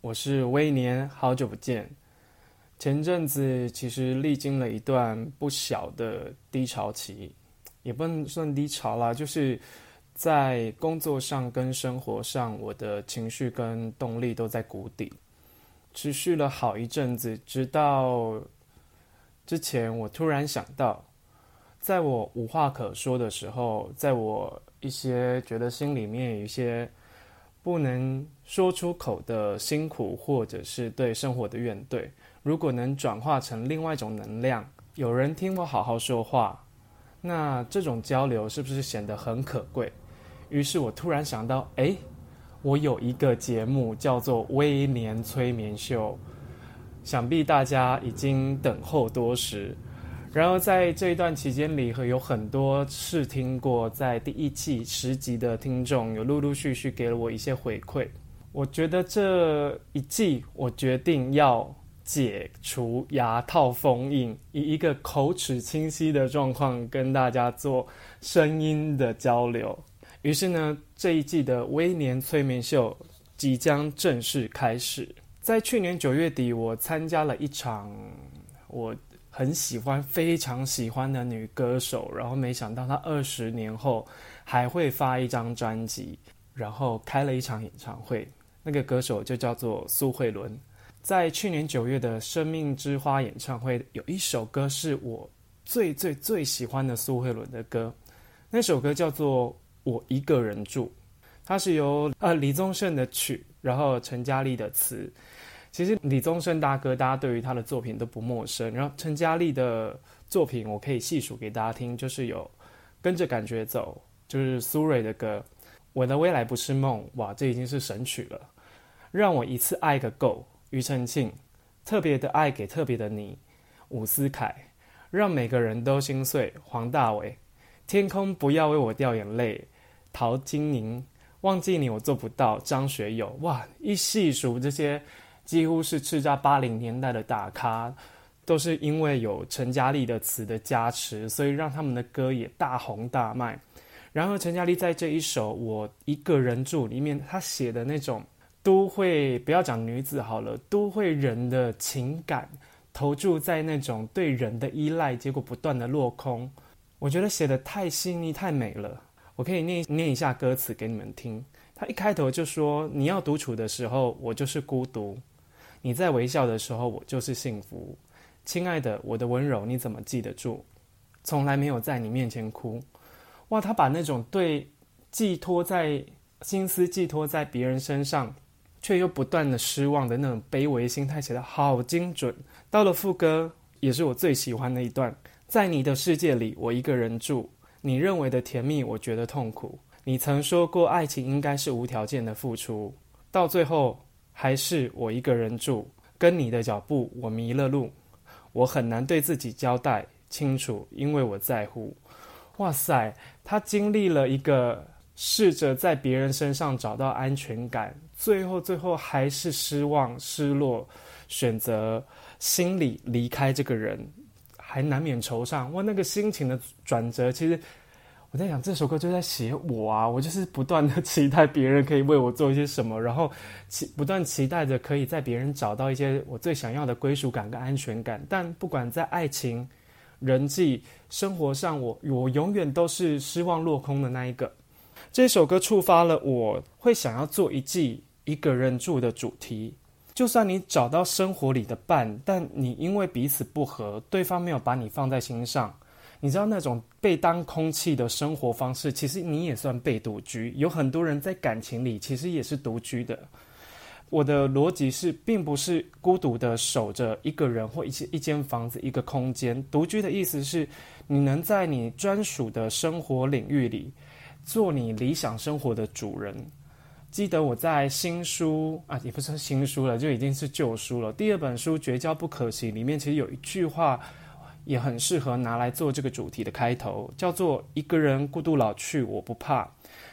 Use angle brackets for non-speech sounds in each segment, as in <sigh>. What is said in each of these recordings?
我是威年，好久不见。前阵子其实历经了一段不小的低潮期，也不能算低潮啦，就是在工作上跟生活上，我的情绪跟动力都在谷底，持续了好一阵子，直到之前我突然想到，在我无话可说的时候，在我一些觉得心里面有一些。不能说出口的辛苦，或者是对生活的怨怼，如果能转化成另外一种能量，有人听我好好说话，那这种交流是不是显得很可贵？于是我突然想到，诶，我有一个节目叫做《微年催眠秀》，想必大家已经等候多时。然后在这一段期间里，会有很多试听过在第一季十集的听众，有陆陆续续给了我一些回馈。我觉得这一季，我决定要解除牙套封印，以一个口齿清晰的状况跟大家做声音的交流。于是呢，这一季的微年催眠秀即将正式开始。在去年九月底，我参加了一场我。很喜欢，非常喜欢的女歌手，然后没想到她二十年后还会发一张专辑，然后开了一场演唱会。那个歌手就叫做苏慧伦。在去年九月的生命之花演唱会，有一首歌是我最最最喜欢的苏慧伦的歌，那首歌叫做《我一个人住》，它是由呃李宗盛的曲，然后陈嘉丽的词。其实李宗盛大哥，大家对于他的作品都不陌生。然后陈嘉丽的作品，我可以细数给大家听，就是有《跟着感觉走》，就是苏芮的歌，《我的未来不是梦》，哇，这已经是神曲了。让我一次爱个够，庾澄庆，特别的爱给特别的你，伍思凯，让每个人都心碎，黄大炜，天空不要为我掉眼泪，陶晶莹，忘记你我做不到，张学友，哇，一细数这些。几乎是叱咤八零年代的大咖，都是因为有陈嘉丽的词的加持，所以让他们的歌也大红大卖。然后陈嘉丽在这一首《我一个人住》里面，她写的那种都会，不要讲女子好了，都会人的情感投注在那种对人的依赖，结果不断的落空。我觉得写得太细腻、太美了。我可以念念一下歌词给你们听。他一开头就说：“你要独处的时候，我就是孤独。”你在微笑的时候，我就是幸福，亲爱的，我的温柔你怎么记得住？从来没有在你面前哭。哇，他把那种对寄托在心思寄托在别人身上，却又不断的失望的那种卑微心态写得好精准。到了副歌，也是我最喜欢的一段，在你的世界里，我一个人住。你认为的甜蜜，我觉得痛苦。你曾说过，爱情应该是无条件的付出，到最后。还是我一个人住，跟你的脚步，我迷了路，我很难对自己交代清楚，因为我在乎。哇塞，他经历了一个试着在别人身上找到安全感，最后最后还是失望、失落，选择心里离开这个人，还难免惆怅。哇，那个心情的转折，其实。我在想这首歌就在写我啊，我就是不断的期待别人可以为我做一些什么，然后期不断期待着可以在别人找到一些我最想要的归属感跟安全感。但不管在爱情、人际、生活上，我我永远都是失望落空的那一个。这首歌触发了我会想要做一季一个人住的主题。就算你找到生活里的伴，但你因为彼此不合，对方没有把你放在心上。你知道那种被当空气的生活方式，其实你也算被独居。有很多人在感情里其实也是独居的。我的逻辑是，并不是孤独的守着一个人或一一间房子、一个空间。独居的意思是，你能在你专属的生活领域里，做你理想生活的主人，记得我在新书啊，也不是新书了，就已经是旧书了。第二本书《绝交不可惜》里面，其实有一句话也很适合拿来做这个主题的开头，叫做“一个人孤独老去，我不怕，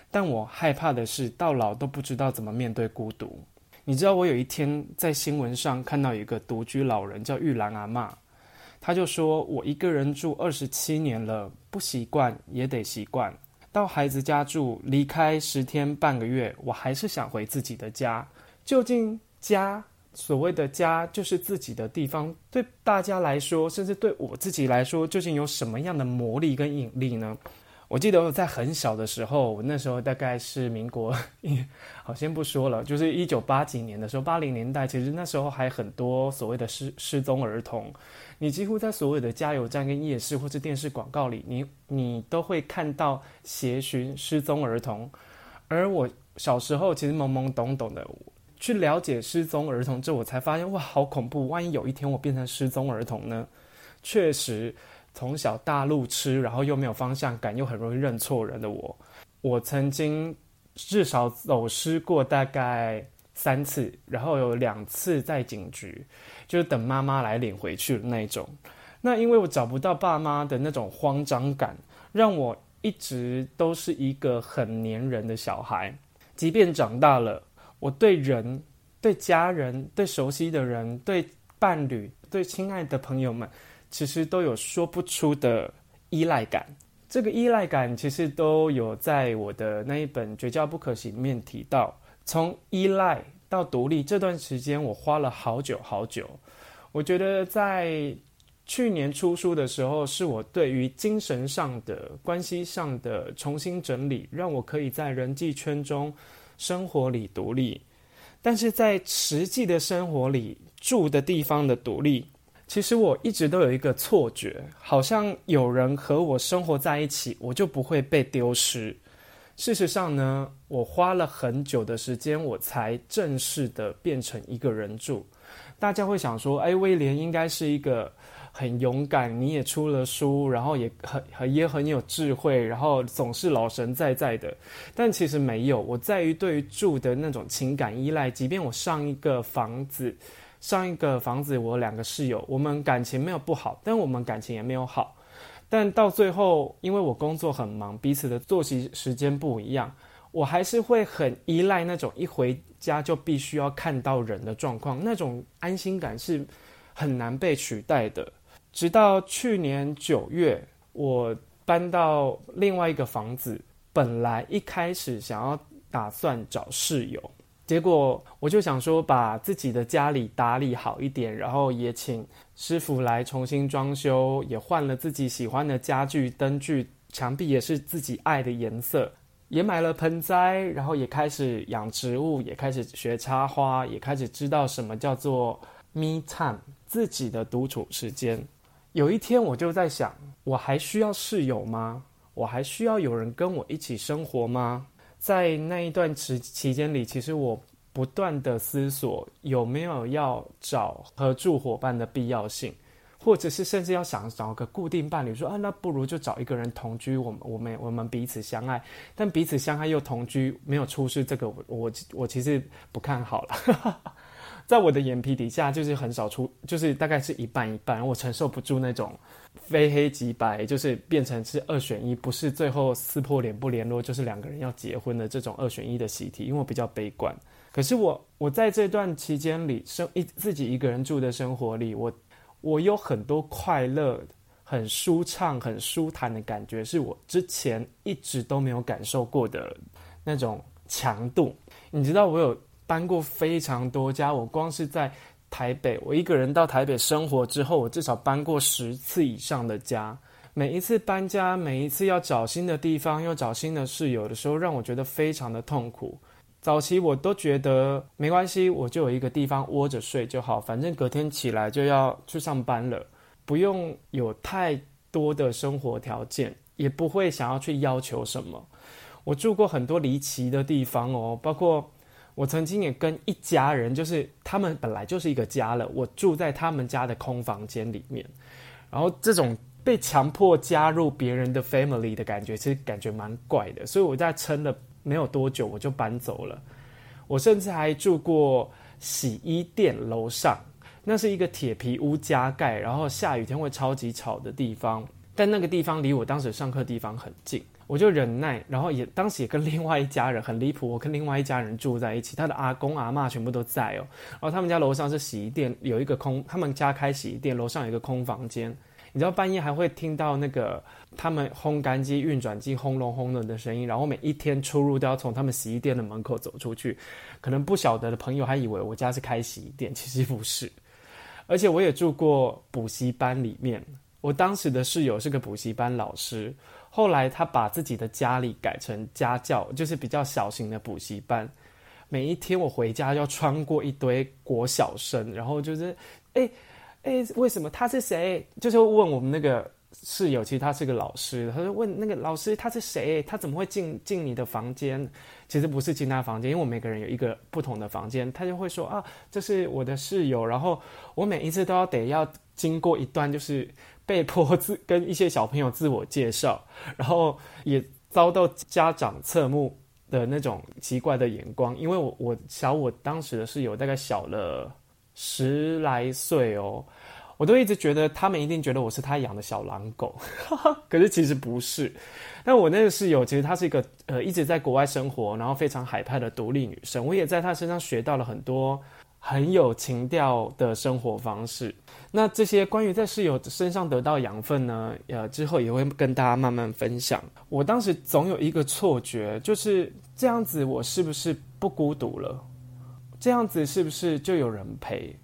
但我害怕的是到老都不知道怎么面对孤独。”你知道，我有一天在新闻上看到一个独居老人叫玉兰阿嬷，他就说：“我一个人住二十七年了，不习惯也得习惯。”到孩子家住，离开十天半个月，我还是想回自己的家。究竟家，所谓的家，就是自己的地方，对大家来说，甚至对我自己来说，究竟有什么样的魔力跟引力呢？我记得我在很小的时候，我那时候大概是民国，好，先不说了，就是一九八几年的时候，八零年代，其实那时候还很多所谓的失失踪儿童，你几乎在所有的加油站跟夜市或是电视广告里，你你都会看到协寻失踪儿童。而我小时候其实懵懵懂懂的去了解失踪儿童之后，我才发现哇，好恐怖！万一有一天我变成失踪儿童呢？确实。从小大路痴，然后又没有方向感，又很容易认错人的我，我曾经至少走失过大概三次，然后有两次在警局，就是等妈妈来领回去的那种。那因为我找不到爸妈的那种慌张感，让我一直都是一个很黏人的小孩。即便长大了，我对人、对家人、对熟悉的人、对伴侣、对亲爱的朋友们。其实都有说不出的依赖感，这个依赖感其实都有在我的那一本《绝交不可惜》里面提到。从依赖到独立这段时间，我花了好久好久。我觉得在去年出书的时候，是我对于精神上的、关系上的重新整理，让我可以在人际圈中、生活里独立。但是在实际的生活里，住的地方的独立。其实我一直都有一个错觉，好像有人和我生活在一起，我就不会被丢失。事实上呢，我花了很久的时间，我才正式的变成一个人住。大家会想说，哎，威廉应该是一个很勇敢，你也出了书，然后也很很也很有智慧，然后总是老神在在的。但其实没有，我在于对于住的那种情感依赖，即便我上一个房子。上一个房子，我两个室友，我们感情没有不好，但我们感情也没有好。但到最后，因为我工作很忙，彼此的作息时间不一样，我还是会很依赖那种一回家就必须要看到人的状况，那种安心感是很难被取代的。直到去年九月，我搬到另外一个房子，本来一开始想要打算找室友。结果我就想说，把自己的家里打理好一点，然后也请师傅来重新装修，也换了自己喜欢的家具、灯具，墙壁也是自己爱的颜色，也买了盆栽，然后也开始养植物，也开始学插花，也开始知道什么叫做 me time，自己的独处时间。有一天我就在想，我还需要室友吗？我还需要有人跟我一起生活吗？在那一段时期间里，其实我不断的思索有没有要找合住伙伴的必要性，或者是甚至要想找个固定伴侣，说啊，那不如就找一个人同居，我们我们我们彼此相爱，但彼此相爱又同居没有出事，这个我我我其实不看好了。<laughs> 在我的眼皮底下，就是很少出，就是大概是一半一半，我承受不住那种非黑即白，就是变成是二选一，不是最后撕破脸不联络，就是两个人要结婚的这种二选一的习题。因为我比较悲观，可是我我在这段期间里生一自己一个人住的生活里，我我有很多快乐、很舒畅、很舒坦的感觉，是我之前一直都没有感受过的那种强度。你知道我有。搬过非常多家，我光是在台北，我一个人到台北生活之后，我至少搬过十次以上的家。每一次搬家，每一次要找新的地方，又找新的室友的时候，让我觉得非常的痛苦。早期我都觉得没关系，我就有一个地方窝着睡就好，反正隔天起来就要去上班了，不用有太多的生活条件，也不会想要去要求什么。我住过很多离奇的地方哦，包括。我曾经也跟一家人，就是他们本来就是一个家了，我住在他们家的空房间里面，然后这种被强迫加入别人的 family 的感觉，其实感觉蛮怪的，所以我在撑了没有多久，我就搬走了。我甚至还住过洗衣店楼上，那是一个铁皮屋加盖，然后下雨天会超级吵的地方。但那个地方离我当时上课地方很近，我就忍耐，然后也当时也跟另外一家人很离谱，我跟另外一家人住在一起，他的阿公阿嬷全部都在哦。然后他们家楼上是洗衣店，有一个空，他们家开洗衣店，楼上有一个空房间。你知道半夜还会听到那个他们烘干机、运转机轰隆轰隆的声音，然后每一天出入都要从他们洗衣店的门口走出去。可能不晓得的朋友还以为我家是开洗衣店，其实不是。而且我也住过补习班里面，我当时的室友是个补习班老师，后来他把自己的家里改成家教，就是比较小型的补习班。每一天我回家要穿过一堆国小生，然后就是哎。哎，为什么他是谁？就是问我们那个室友，其实他是个老师，他就问那个老师他是谁？他怎么会进进你的房间？其实不是进他房间，因为我每个人有一个不同的房间，他就会说啊，这是我的室友。然后我每一次都要得要经过一段，就是被迫自 <laughs> 跟一些小朋友自我介绍，然后也遭到家长侧目的那种奇怪的眼光，因为我我小我当时的室友大概小了十来岁哦。我都一直觉得他们一定觉得我是他养的小狼狗，<laughs> 可是其实不是。但我那个室友其实她是一个呃一直在国外生活，然后非常海派的独立女生。我也在她身上学到了很多很有情调的生活方式。那这些关于在室友身上得到养分呢，呃，之后也会跟大家慢慢分享。我当时总有一个错觉，就是这样子，我是不是不孤独了？这样子是不是就有人陪？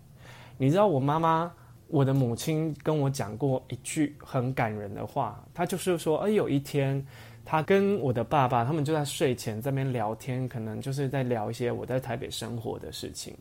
你知道我妈妈。我的母亲跟我讲过一句很感人的话，她就是说，哎，有一天，她跟我的爸爸他们就在睡前在那边聊天，可能就是在聊一些我在台北生活的事情。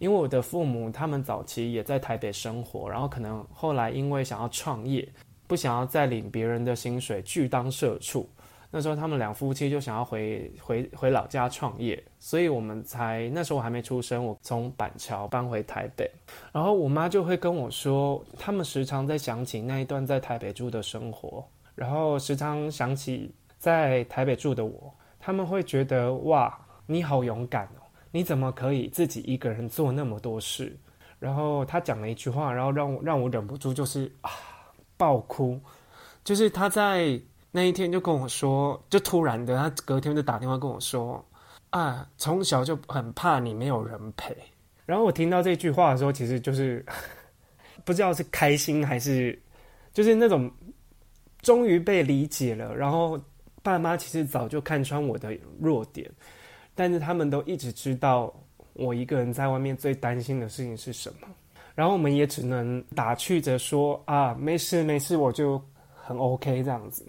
因为我的父母他们早期也在台北生活，然后可能后来因为想要创业，不想要再领别人的薪水，拒当社畜。那时候他们两夫妻就想要回回回老家创业，所以我们才那时候我还没出生，我从板桥搬回台北，然后我妈就会跟我说，他们时常在想起那一段在台北住的生活，然后时常想起在台北住的我，他们会觉得哇，你好勇敢，你怎么可以自己一个人做那么多事？然后他讲了一句话，然后让我让我忍不住就是啊爆哭，就是他在。那一天就跟我说，就突然的，他隔天就打电话跟我说，啊，从小就很怕你没有人陪。然后我听到这句话的时候，其实就是 <laughs> 不知道是开心还是，就是那种终于被理解了。然后爸妈其实早就看穿我的弱点，但是他们都一直知道我一个人在外面最担心的事情是什么。然后我们也只能打趣着说，啊，没事没事，我就很 OK 这样子。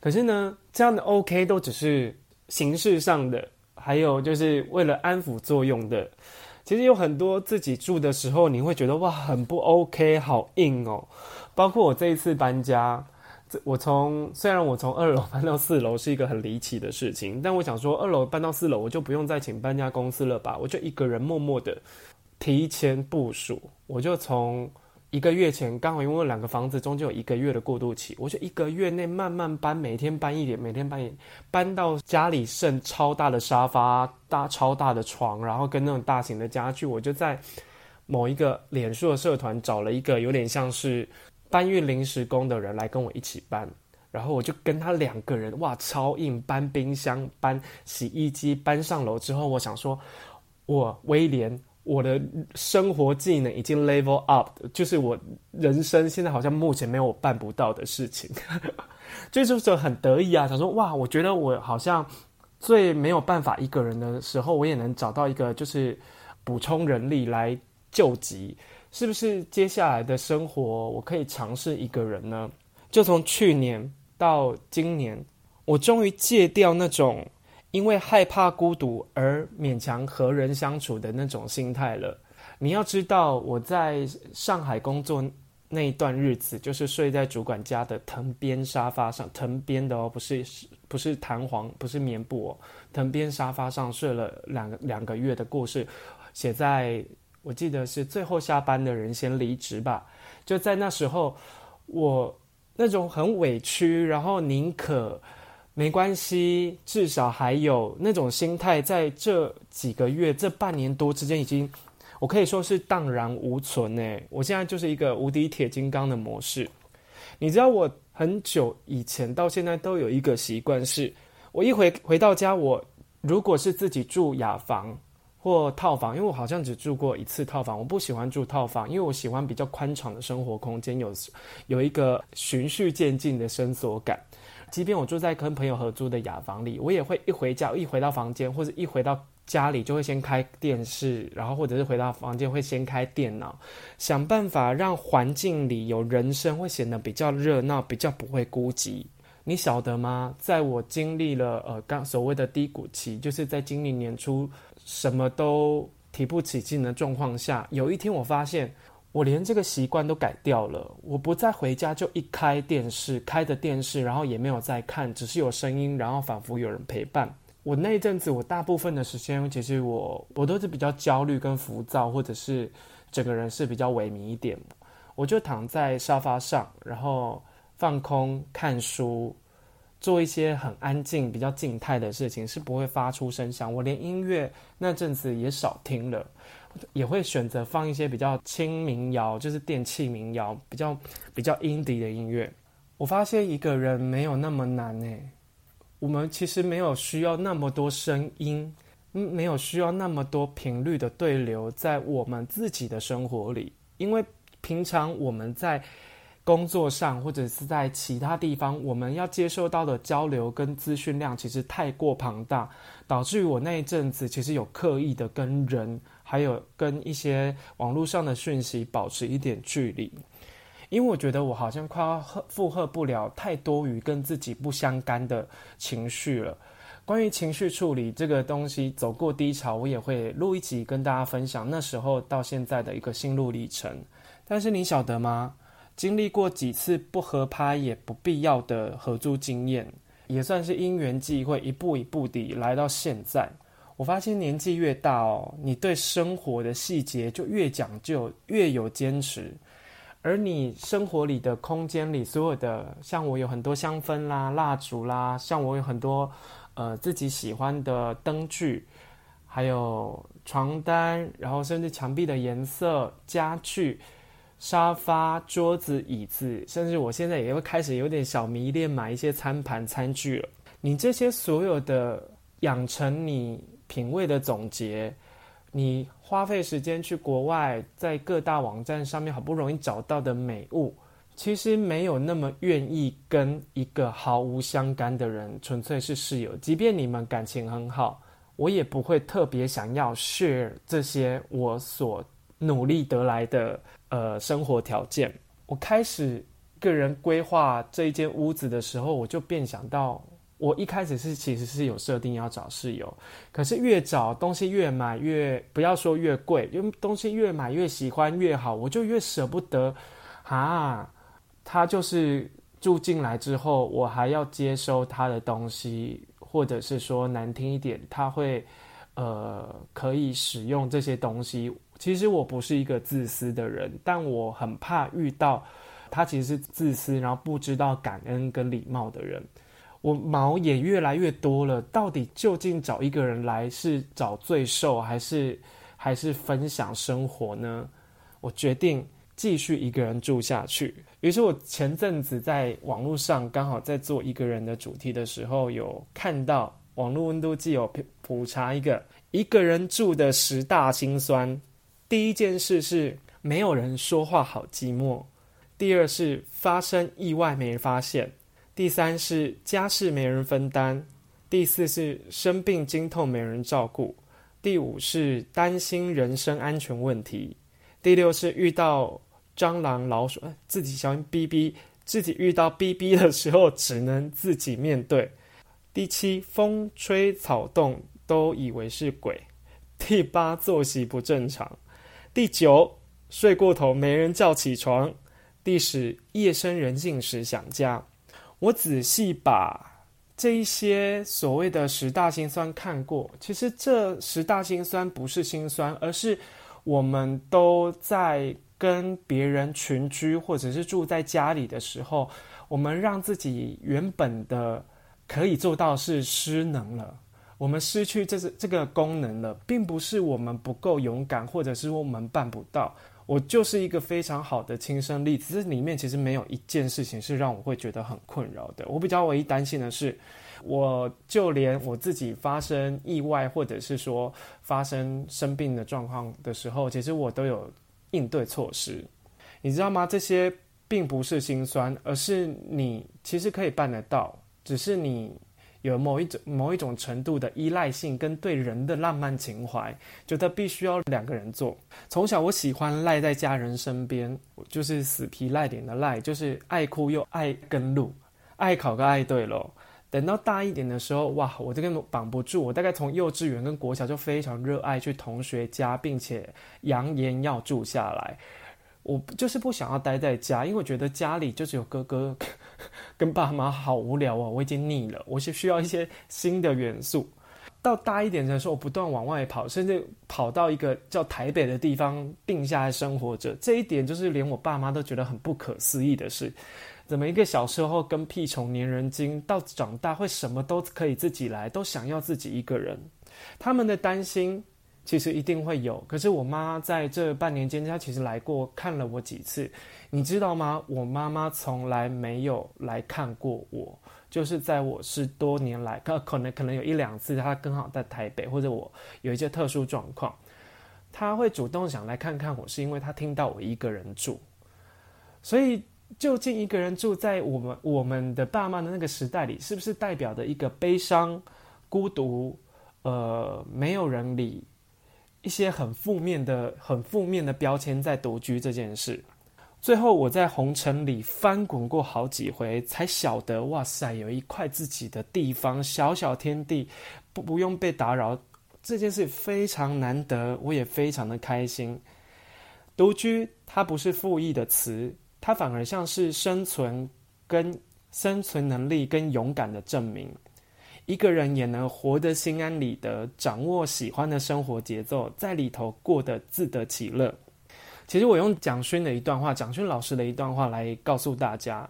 可是呢，这样的 OK 都只是形式上的，还有就是为了安抚作用的。其实有很多自己住的时候，你会觉得哇，很不 OK，好硬哦。包括我这一次搬家，我从虽然我从二楼搬到四楼是一个很离奇的事情，但我想说，二楼搬到四楼，我就不用再请搬家公司了吧？我就一个人默默的提前部署，我就从。一个月前，刚好因为两个房子中间有一个月的过渡期，我就一个月内慢慢搬，每天搬一点，每天搬一点，搬到家里剩超大的沙发、大超大的床，然后跟那种大型的家具，我就在某一个脸书的社团找了一个有点像是搬运临时工的人来跟我一起搬，然后我就跟他两个人，哇，超硬，搬冰箱、搬洗衣机，搬上楼之后，我想说，我威廉。我的生活技能已经 level up，就是我人生现在好像目前没有我办不到的事情，<laughs> 就是很得意啊，想说哇，我觉得我好像最没有办法一个人的时候，我也能找到一个就是补充人力来救急，是不是？接下来的生活我可以尝试一个人呢？就从去年到今年，我终于戒掉那种。因为害怕孤独而勉强和人相处的那种心态了。你要知道，我在上海工作那一段日子，就是睡在主管家的藤编沙发上，藤编的哦，不是不是弹簧，不是棉布哦，藤编沙发上睡了两个两个月的故事，写在我记得是最后下班的人先离职吧。就在那时候，我那种很委屈，然后宁可。没关系，至少还有那种心态，在这几个月、这半年多之间，已经我可以说是荡然无存诶。我现在就是一个无敌铁金刚的模式。你知道，我很久以前到现在都有一个习惯，是我一回回到家，我如果是自己住雅房或套房，因为我好像只住过一次套房，我不喜欢住套房，因为我喜欢比较宽敞的生活空间，有有一个循序渐进的伸缩感。即便我住在跟朋友合租的雅房里，我也会一回家，一回到房间或者一回到家里，就会先开电视，然后或者是回到房间会先开电脑，想办法让环境里有人声，会显得比较热闹，比较不会孤寂。你晓得吗？在我经历了呃刚所谓的低谷期，就是在今年年初什么都提不起劲的状况下，有一天我发现。我连这个习惯都改掉了，我不再回家就一开电视，开着电视，然后也没有再看，只是有声音，然后仿佛有人陪伴。我那一阵子，我大部分的时间，其实我我都是比较焦虑跟浮躁，或者是整个人是比较萎靡一点。我就躺在沙发上，然后放空看书，做一些很安静、比较静态的事情，是不会发出声响。我连音乐那阵子也少听了。也会选择放一些比较轻民谣，就是电器民谣，比较比较 i n 的音乐。我发现一个人没有那么难诶，我们其实没有需要那么多声音，嗯没有需要那么多频率的对流在我们自己的生活里，因为平常我们在。工作上或者是在其他地方，我们要接受到的交流跟资讯量其实太过庞大，导致于我那一阵子其实有刻意的跟人，还有跟一些网络上的讯息保持一点距离，因为我觉得我好像快要负荷不了太多于跟自己不相干的情绪了。关于情绪处理这个东西，走过低潮，我也会录一集跟大家分享那时候到现在的一个心路历程。但是你晓得吗？经历过几次不合拍也不必要的合租经验，也算是因缘际会，一步一步地来到现在。我发现年纪越大哦，你对生活的细节就越讲究，越有坚持。而你生活里的空间里所有的，像我有很多香氛啦、蜡烛啦，像我有很多呃自己喜欢的灯具，还有床单，然后甚至墙壁的颜色、家具。沙发、桌子、椅子，甚至我现在也会开始有点小迷恋买一些餐盘、餐具了。你这些所有的养成你品味的总结，你花费时间去国外，在各大网站上面好不容易找到的美物，其实没有那么愿意跟一个毫无相干的人纯粹是室友，即便你们感情很好，我也不会特别想要 share 这些我所努力得来的。呃，生活条件，我开始个人规划这一间屋子的时候，我就便想到，我一开始是其实是有设定要找室友，可是越找东西越买越，不要说越贵，因为东西越买越喜欢越好，我就越舍不得啊。他就是住进来之后，我还要接收他的东西，或者是说难听一点，他会呃可以使用这些东西。其实我不是一个自私的人，但我很怕遇到他其实是自私，然后不知道感恩跟礼貌的人。我毛也越来越多了，到底究竟找一个人来是找罪受，还是还是分享生活呢？我决定继续一个人住下去。于是我前阵子在网络上刚好在做一个人的主题的时候，有看到网络温度计有普查一个一个人住的十大辛酸。第一件事是没有人说话，好寂寞；第二是发生意外没人发现；第三是家事没人分担；第四是生病经痛没人照顾；第五是担心人身安全问题；第六是遇到蟑螂、老鼠，自己小心逼逼；自己遇到逼逼的时候只能自己面对；第七风吹草动都以为是鬼；第八作息不正常。第九，睡过头没人叫起床。第十，夜深人静时想家。我仔细把这一些所谓的十大辛酸看过，其实这十大辛酸不是辛酸，而是我们都在跟别人群居或者是住在家里的时候，我们让自己原本的可以做到是失能了，我们失去这是这个功能了，并不是我们不够勇敢，或者是我们办不到。我就是一个非常好的亲身例子，这里面其实没有一件事情是让我会觉得很困扰的。我比较唯一担心的是，我就连我自己发生意外，或者是说发生生病的状况的时候，其实我都有应对措施。你知道吗？这些并不是心酸，而是你其实可以办得到，只是你。有某一种某一种程度的依赖性跟对人的浪漫情怀，觉得必须要两个人做。从小我喜欢赖在家人身边，就是死皮赖脸的赖，就是爱哭又爱跟路，爱考个爱对喽。等到大一点的时候，哇，我这个绑不住。我大概从幼稚园跟国小就非常热爱去同学家，并且扬言要住下来。我就是不想要待在家，因为我觉得家里就只有哥哥 <laughs> 跟爸妈，好无聊哦。我已经腻了，我是需要一些新的元素。到大一点的时候，我不断往外跑，甚至跑到一个叫台北的地方定下来生活着。这一点就是连我爸妈都觉得很不可思议的事：怎么一个小时候跟屁虫粘人精，到长大会什么都可以自己来，都想要自己一个人。他们的担心。其实一定会有，可是我妈在这半年间，她其实来过看了我几次，你知道吗？我妈妈从来没有来看过我，就是在我十多年来，可可能可能有一两次，她刚好在台北，或者我有一些特殊状况，她会主动想来看看我，是因为她听到我一个人住，所以究竟一个人住在我们我们的爸妈的那个时代里，是不是代表的一个悲伤、孤独，呃，没有人理？一些很负面的、很负面的标签在独居这件事，最后我在红尘里翻滚过好几回，才晓得，哇塞，有一块自己的地方，小小天地，不不用被打扰，这件事非常难得，我也非常的开心。独居它不是负义的词，它反而像是生存跟生存能力跟勇敢的证明。一个人也能活得心安理得，掌握喜欢的生活节奏，在里头过得自得其乐。其实我用蒋勋的一段话，蒋勋老师的一段话来告诉大家，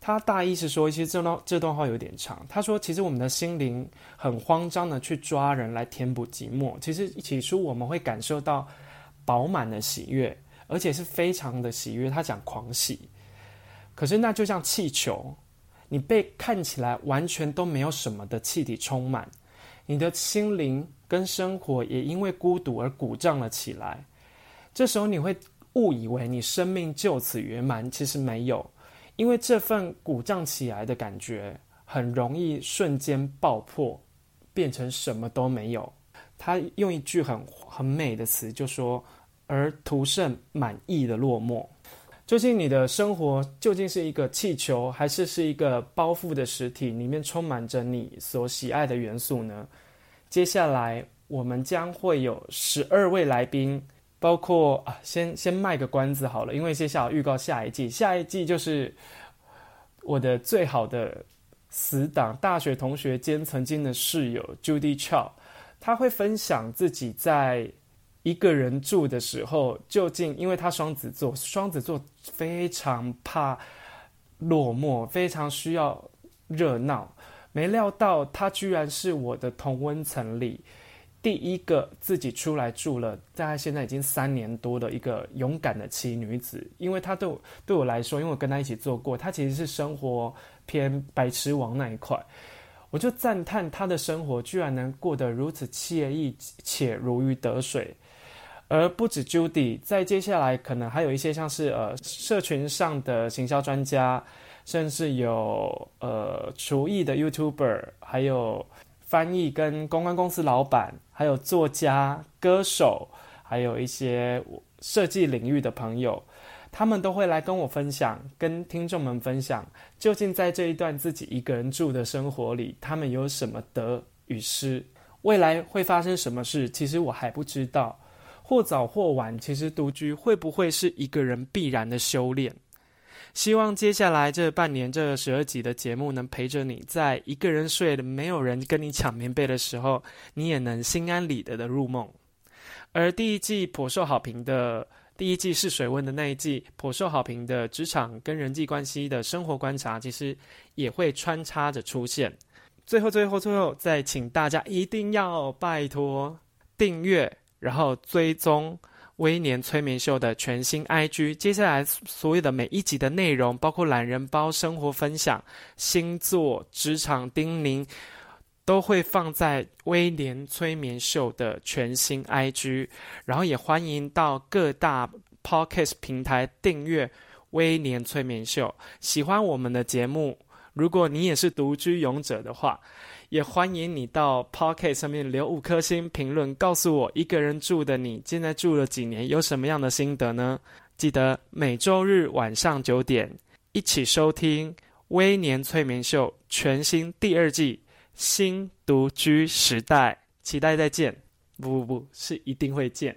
他大意是说，其实这段这段话有点长。他说，其实我们的心灵很慌张的去抓人来填补寂寞。其实起初我们会感受到饱满的喜悦，而且是非常的喜悦。他讲狂喜，可是那就像气球。你被看起来完全都没有什么的气体充满，你的心灵跟生活也因为孤独而鼓胀了起来。这时候你会误以为你生命就此圆满，其实没有，因为这份鼓胀起来的感觉很容易瞬间爆破，变成什么都没有。他用一句很很美的词就说：“而徒剩满意的落寞。”究竟你的生活究竟是一个气球，还是是一个包覆的实体，里面充满着你所喜爱的元素呢？接下来我们将会有十二位来宾，包括啊，先先卖个关子好了，因为接下来预告下一季，下一季就是我的最好的死党，大学同学兼曾经的室友 Judy Chow，他会分享自己在。一个人住的时候，究竟因为他双子座，双子座非常怕落寞，非常需要热闹。没料到他居然是我的同温层里第一个自己出来住了，大概现在已经三年多的一个勇敢的奇女子。因为她对我对我来说，因为我跟她一起做过，她其实是生活偏白痴王那一块。我就赞叹她的生活居然能过得如此惬意且如鱼得水。而不止 Judy，在接下来可能还有一些像是呃社群上的行销专家，甚至有呃厨艺的 YouTuber，还有翻译跟公关公司老板，还有作家、歌手，还有一些设计领域的朋友，他们都会来跟我分享，跟听众们分享，究竟在这一段自己一个人住的生活里，他们有什么得与失，未来会发生什么事，其实我还不知道。或早或晚，其实独居会不会是一个人必然的修炼？希望接下来这半年这十二集的节目能陪着你，在一个人睡没有人跟你抢棉被的时候，你也能心安理得的入梦。而第一季颇受好评的第一季试水温的那一季颇受好评的职场跟人际关系的生活观察，其实也会穿插着出现。最后，最后，最后，再请大家一定要拜托订阅，然后追踪威廉催眠秀的全新 IG。接下来所有的每一集的内容，包括懒人包、生活分享、星座、职场叮咛，都会放在威廉催眠秀的全新 IG。然后也欢迎到各大 Podcast 平台订阅威廉催眠秀。喜欢我们的节目。如果你也是独居勇者的话，也欢迎你到 Pocket 上面留五颗星评论，告诉我一个人住的你现在住了几年，有什么样的心得呢？记得每周日晚上九点一起收听《微年催眠秀》全新第二季《新独居时代》，期待再见。不不不，是一定会见。